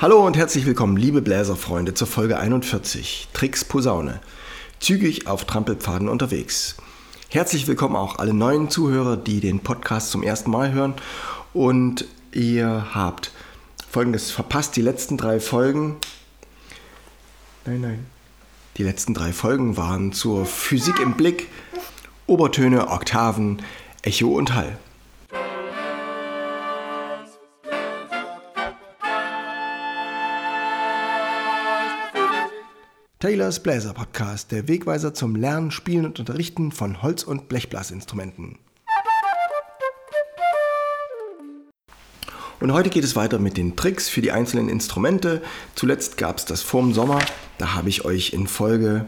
Hallo und herzlich willkommen, liebe Bläserfreunde, zur Folge 41. Tricks Posaune. Zügig auf Trampelpfaden unterwegs. Herzlich willkommen auch alle neuen Zuhörer, die den Podcast zum ersten Mal hören. Und ihr habt folgendes verpasst: die letzten drei Folgen. Nein, nein. Die letzten drei Folgen waren zur Physik im Blick, Obertöne, Oktaven, Echo und Hall. Taylors Bläser Podcast, der Wegweiser zum Lernen, Spielen und Unterrichten von Holz- und Blechblasinstrumenten. Und heute geht es weiter mit den Tricks für die einzelnen Instrumente. Zuletzt gab es das vorm Sommer. Da habe ich euch in Folge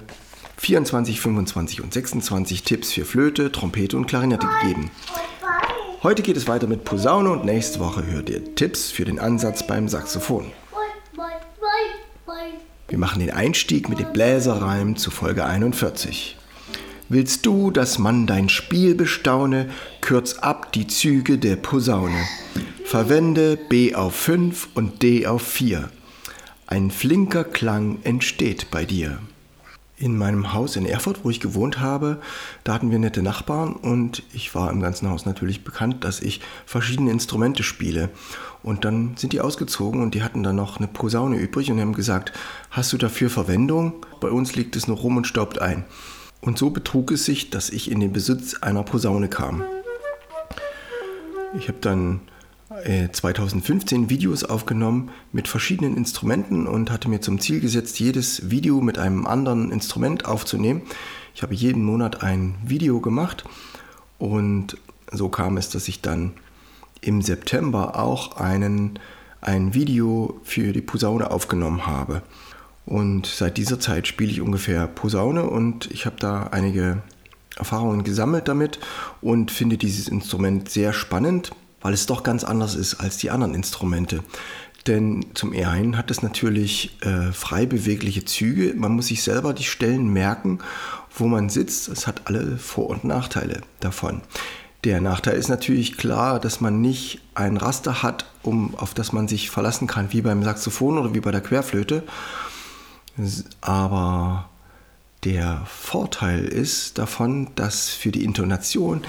24, 25 und 26 Tipps für Flöte, Trompete und Klarinette gegeben. Heute geht es weiter mit Posaune und nächste Woche hört ihr Tipps für den Ansatz beim Saxophon. Wir machen den Einstieg mit dem Bläserreim zu Folge 41. Willst du, dass man dein Spiel bestaune, kürz ab die Züge der Posaune. Verwende B auf 5 und D auf 4. Ein flinker Klang entsteht bei dir. In meinem Haus in Erfurt, wo ich gewohnt habe, da hatten wir nette Nachbarn und ich war im ganzen Haus natürlich bekannt, dass ich verschiedene Instrumente spiele. Und dann sind die ausgezogen und die hatten dann noch eine Posaune übrig und haben gesagt, hast du dafür Verwendung? Bei uns liegt es noch rum und staubt ein. Und so betrug es sich, dass ich in den Besitz einer Posaune kam. Ich habe dann 2015 äh, Videos aufgenommen mit verschiedenen Instrumenten und hatte mir zum Ziel gesetzt, jedes Video mit einem anderen Instrument aufzunehmen. Ich habe jeden Monat ein Video gemacht und so kam es, dass ich dann im September auch einen, ein Video für die Posaune aufgenommen habe. Und seit dieser Zeit spiele ich ungefähr Posaune und ich habe da einige Erfahrungen gesammelt damit und finde dieses Instrument sehr spannend, weil es doch ganz anders ist als die anderen Instrumente. Denn zum einen hat es natürlich äh, frei bewegliche Züge. Man muss sich selber die Stellen merken, wo man sitzt. Es hat alle Vor- und Nachteile davon. Der Nachteil ist natürlich klar, dass man nicht ein Raster hat, um, auf das man sich verlassen kann, wie beim Saxophon oder wie bei der Querflöte. Aber der Vorteil ist davon, dass für die Intonation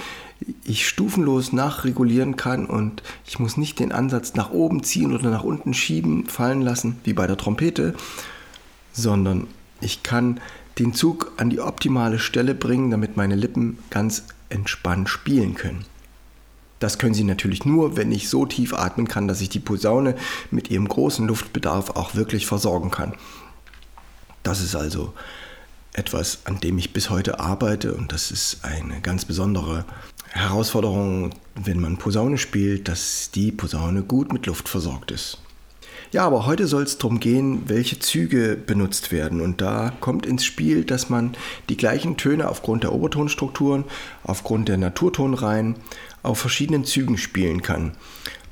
ich stufenlos nachregulieren kann und ich muss nicht den Ansatz nach oben ziehen oder nach unten schieben, fallen lassen, wie bei der Trompete, sondern ich kann den Zug an die optimale Stelle bringen, damit meine Lippen ganz entspannt spielen können. Das können sie natürlich nur, wenn ich so tief atmen kann, dass ich die Posaune mit ihrem großen Luftbedarf auch wirklich versorgen kann. Das ist also etwas, an dem ich bis heute arbeite und das ist eine ganz besondere Herausforderung, wenn man Posaune spielt, dass die Posaune gut mit Luft versorgt ist. Ja, aber heute soll es darum gehen, welche Züge benutzt werden. Und da kommt ins Spiel, dass man die gleichen Töne aufgrund der Obertonstrukturen, aufgrund der Naturtonreihen auf verschiedenen Zügen spielen kann.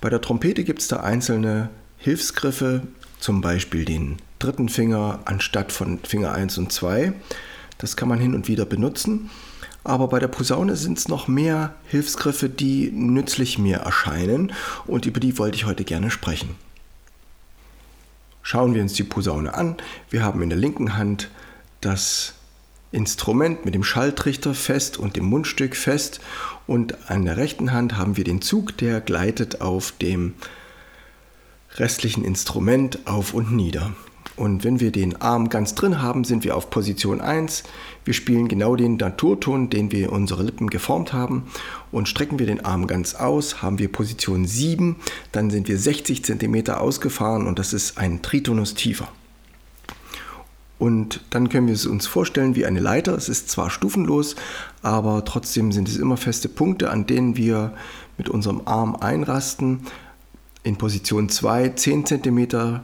Bei der Trompete gibt es da einzelne Hilfsgriffe, zum Beispiel den dritten Finger anstatt von Finger 1 und 2. Das kann man hin und wieder benutzen. Aber bei der Posaune sind es noch mehr Hilfsgriffe, die nützlich mir erscheinen und über die wollte ich heute gerne sprechen. Schauen wir uns die Posaune an. Wir haben in der linken Hand das Instrument mit dem Schalltrichter fest und dem Mundstück fest und an der rechten Hand haben wir den Zug, der gleitet auf dem restlichen Instrument auf und nieder. Und wenn wir den Arm ganz drin haben, sind wir auf Position 1. Wir spielen genau den Naturton, den wir unsere Lippen geformt haben. Und strecken wir den Arm ganz aus, haben wir Position 7. Dann sind wir 60 cm ausgefahren und das ist ein Tritonus tiefer. Und dann können wir es uns vorstellen wie eine Leiter. Es ist zwar stufenlos, aber trotzdem sind es immer feste Punkte, an denen wir mit unserem Arm einrasten. In Position 2 10 cm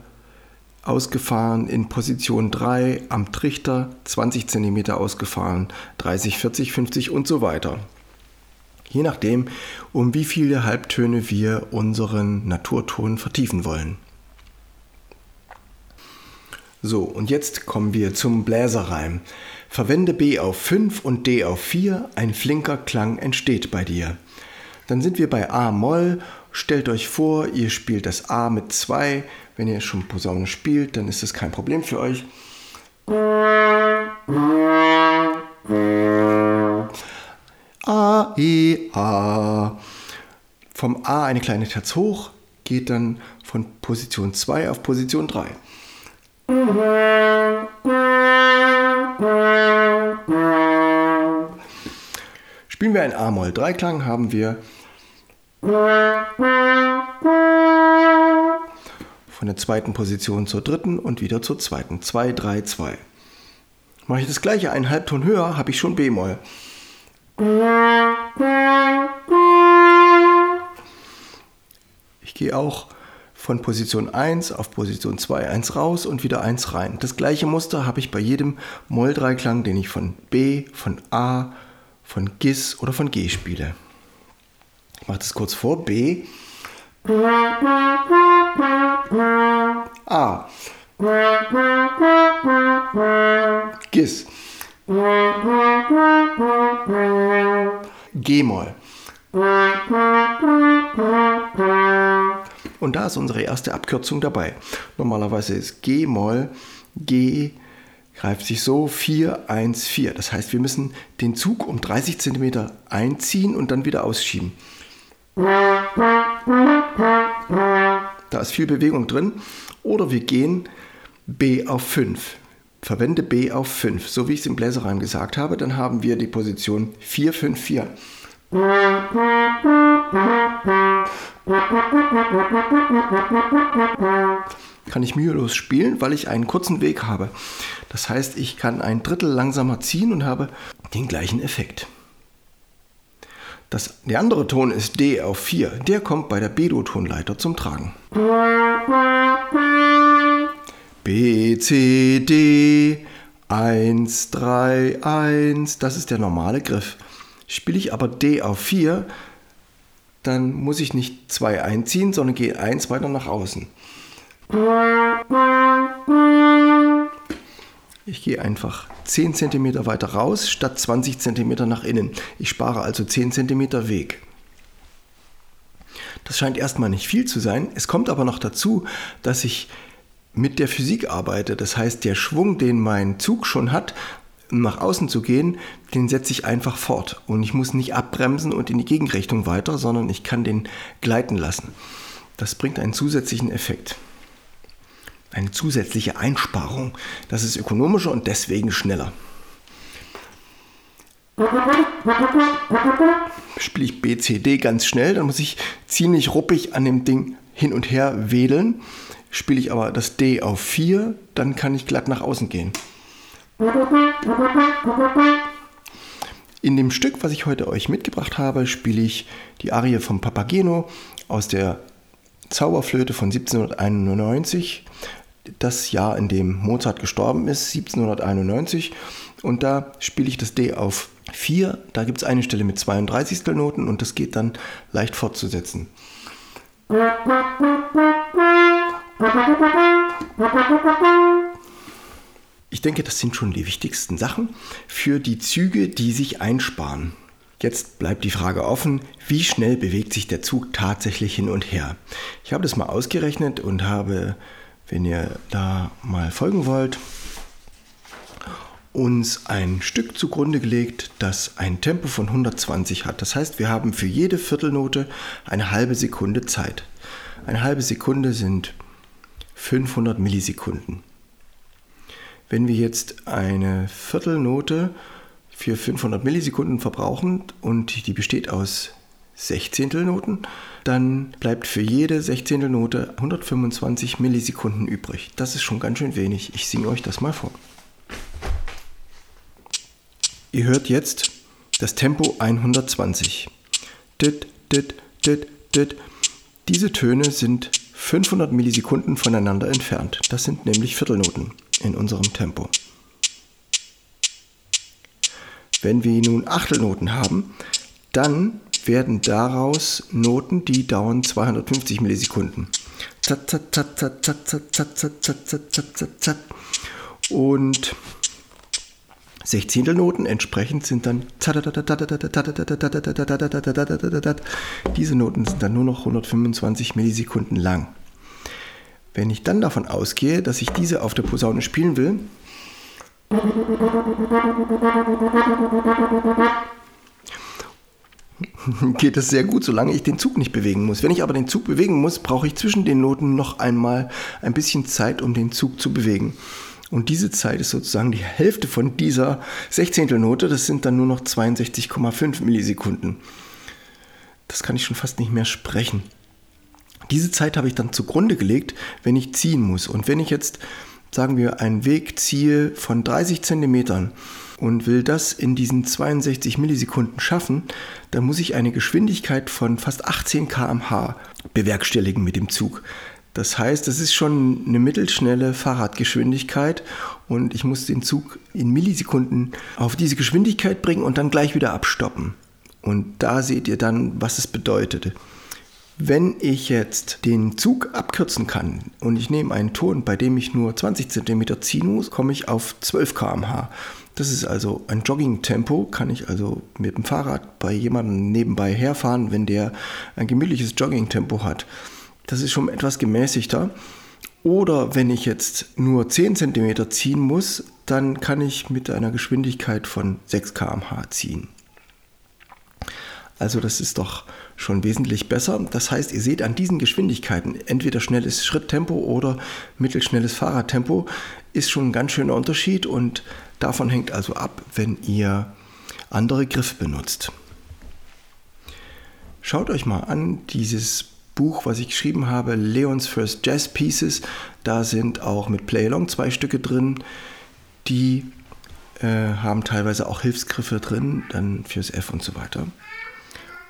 ausgefahren, in Position 3 am Trichter 20 cm ausgefahren, 30, 40, 50 und so weiter. Je nachdem, um wie viele Halbtöne wir unseren Naturton vertiefen wollen. So, und jetzt kommen wir zum Bläserreim. Verwende B auf 5 und D auf 4, ein flinker Klang entsteht bei dir. Dann sind wir bei A-Moll. Stellt euch vor, ihr spielt das A mit 2. Wenn ihr schon Posaune spielt, dann ist das kein Problem für euch. A, E, A. Vom A eine kleine Terz hoch, geht dann von Position 2 auf Position 3. Spielen wir ein A-Moll-Dreiklang, haben wir von der zweiten Position zur dritten und wieder zur zweiten. 2, 3, 2. Mache ich das gleiche einen Halbton höher, habe ich schon B-Moll. Ich gehe auch von Position 1 auf Position 2 1 raus und wieder 1 rein. Das gleiche Muster habe ich bei jedem Moll-Dreiklang, den ich von B, von A, von Gis oder von G spiele. Ich mache das kurz vor. B. A. Gis. G-Moll. Und da ist unsere erste Abkürzung dabei. Normalerweise ist G-Moll, G greift sich so 4, 1, 4. Das heißt, wir müssen den Zug um 30 cm einziehen und dann wieder ausschieben. Da ist viel Bewegung drin. Oder wir gehen B auf 5. Verwende B auf 5, so wie ich es im Bläserreim gesagt habe. Dann haben wir die Position 4, 5, 4. Kann ich mühelos spielen, weil ich einen kurzen Weg habe. Das heißt, ich kann ein Drittel langsamer ziehen und habe den gleichen Effekt. Das, der andere Ton ist D auf 4. Der kommt bei der B-Do-Tonleiter zum Tragen. B, C, D, 1, 3, 1. Das ist der normale Griff. Spiele ich aber D auf 4, dann muss ich nicht 2 einziehen, sondern gehe 1 weiter nach außen. Ich gehe einfach 10 cm weiter raus statt 20 cm nach innen. Ich spare also 10 cm Weg. Das scheint erstmal nicht viel zu sein. Es kommt aber noch dazu, dass ich mit der Physik arbeite. Das heißt, der Schwung, den mein Zug schon hat, nach außen zu gehen, den setze ich einfach fort. Und ich muss nicht abbremsen und in die Gegenrichtung weiter, sondern ich kann den gleiten lassen. Das bringt einen zusätzlichen Effekt. Eine zusätzliche Einsparung. Das ist ökonomischer und deswegen schneller. Spiele ich BCD ganz schnell, dann muss ich ziemlich ruppig an dem Ding hin und her wedeln. Spiele ich aber das D auf 4, dann kann ich glatt nach außen gehen. In dem Stück, was ich heute euch mitgebracht habe, spiele ich die Arie vom Papageno aus der Zauberflöte von 1791. Das Jahr, in dem Mozart gestorben ist, 1791. Und da spiele ich das D auf 4. Da gibt es eine Stelle mit 32 Noten und das geht dann leicht fortzusetzen. Ich denke, das sind schon die wichtigsten Sachen für die Züge, die sich einsparen. Jetzt bleibt die Frage offen, wie schnell bewegt sich der Zug tatsächlich hin und her. Ich habe das mal ausgerechnet und habe, wenn ihr da mal folgen wollt, uns ein Stück zugrunde gelegt, das ein Tempo von 120 hat. Das heißt, wir haben für jede Viertelnote eine halbe Sekunde Zeit. Eine halbe Sekunde sind 500 Millisekunden. Wenn wir jetzt eine Viertelnote für 500 Millisekunden verbrauchen und die besteht aus Sechzehntelnoten, dann bleibt für jede Sechzehntelnote 125 Millisekunden übrig. Das ist schon ganz schön wenig. Ich singe euch das mal vor. Ihr hört jetzt das Tempo 120. Dit, dit, dit, dit. Diese Töne sind 500 Millisekunden voneinander entfernt. Das sind nämlich Viertelnoten in unserem Tempo. Wenn wir nun Achtelnoten haben, dann werden daraus Noten, die dauern 250 Millisekunden. Und Sechzehntelnoten. Entsprechend sind dann diese Noten sind dann nur noch 125 Millisekunden lang. Wenn ich dann davon ausgehe, dass ich diese auf der Posaune spielen will, geht es sehr gut, solange ich den Zug nicht bewegen muss. Wenn ich aber den Zug bewegen muss, brauche ich zwischen den Noten noch einmal ein bisschen Zeit, um den Zug zu bewegen. Und diese Zeit ist sozusagen die Hälfte von dieser Sechzehntelnote. Das sind dann nur noch 62,5 Millisekunden. Das kann ich schon fast nicht mehr sprechen. Diese Zeit habe ich dann zugrunde gelegt, wenn ich ziehen muss. Und wenn ich jetzt, sagen wir, einen Weg ziehe von 30 Zentimetern und will das in diesen 62 Millisekunden schaffen, dann muss ich eine Geschwindigkeit von fast 18 km/h bewerkstelligen mit dem Zug. Das heißt, das ist schon eine mittelschnelle Fahrradgeschwindigkeit und ich muss den Zug in Millisekunden auf diese Geschwindigkeit bringen und dann gleich wieder abstoppen. Und da seht ihr dann, was es bedeutet. Wenn ich jetzt den Zug abkürzen kann und ich nehme einen Ton, bei dem ich nur 20 cm ziehen muss, komme ich auf 12 km/h. Das ist also ein Jogging-Tempo, kann ich also mit dem Fahrrad bei jemandem nebenbei herfahren, wenn der ein gemütliches Jogging-Tempo hat. Das ist schon etwas gemäßigter. Oder wenn ich jetzt nur 10 cm ziehen muss, dann kann ich mit einer Geschwindigkeit von 6 km/h ziehen. Also das ist doch schon wesentlich besser. Das heißt, ihr seht an diesen Geschwindigkeiten, entweder schnelles Schritttempo oder mittelschnelles Fahrradtempo, ist schon ein ganz schöner Unterschied und davon hängt also ab, wenn ihr andere Griffe benutzt. Schaut euch mal an dieses Buch, was ich geschrieben habe, Leons First Jazz Pieces. Da sind auch mit Play-Along zwei Stücke drin. Die äh, haben teilweise auch Hilfsgriffe drin, dann fürs F und so weiter,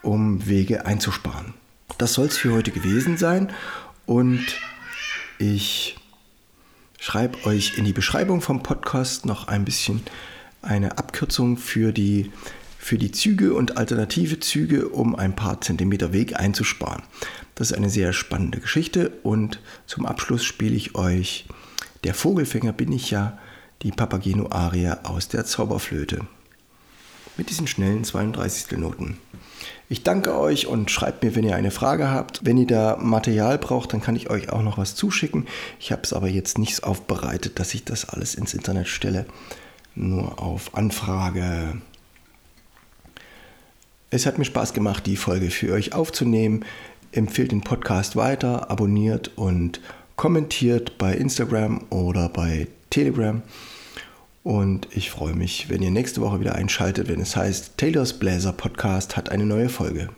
um Wege einzusparen. Das soll es für heute gewesen sein und ich schreibe euch in die Beschreibung vom Podcast noch ein bisschen eine Abkürzung für die für die Züge und alternative Züge, um ein paar Zentimeter Weg einzusparen. Das ist eine sehr spannende Geschichte und zum Abschluss spiele ich euch Der Vogelfänger bin ich ja, die Papageno-Arie aus der Zauberflöte. Mit diesen schnellen 32. Noten. Ich danke euch und schreibt mir, wenn ihr eine Frage habt. Wenn ihr da Material braucht, dann kann ich euch auch noch was zuschicken. Ich habe es aber jetzt nicht aufbereitet, dass ich das alles ins Internet stelle. Nur auf Anfrage. Es hat mir Spaß gemacht, die Folge für euch aufzunehmen. Empfehlt den Podcast weiter, abonniert und kommentiert bei Instagram oder bei Telegram. Und ich freue mich, wenn ihr nächste Woche wieder einschaltet, wenn es heißt, Taylors Bläser Podcast hat eine neue Folge.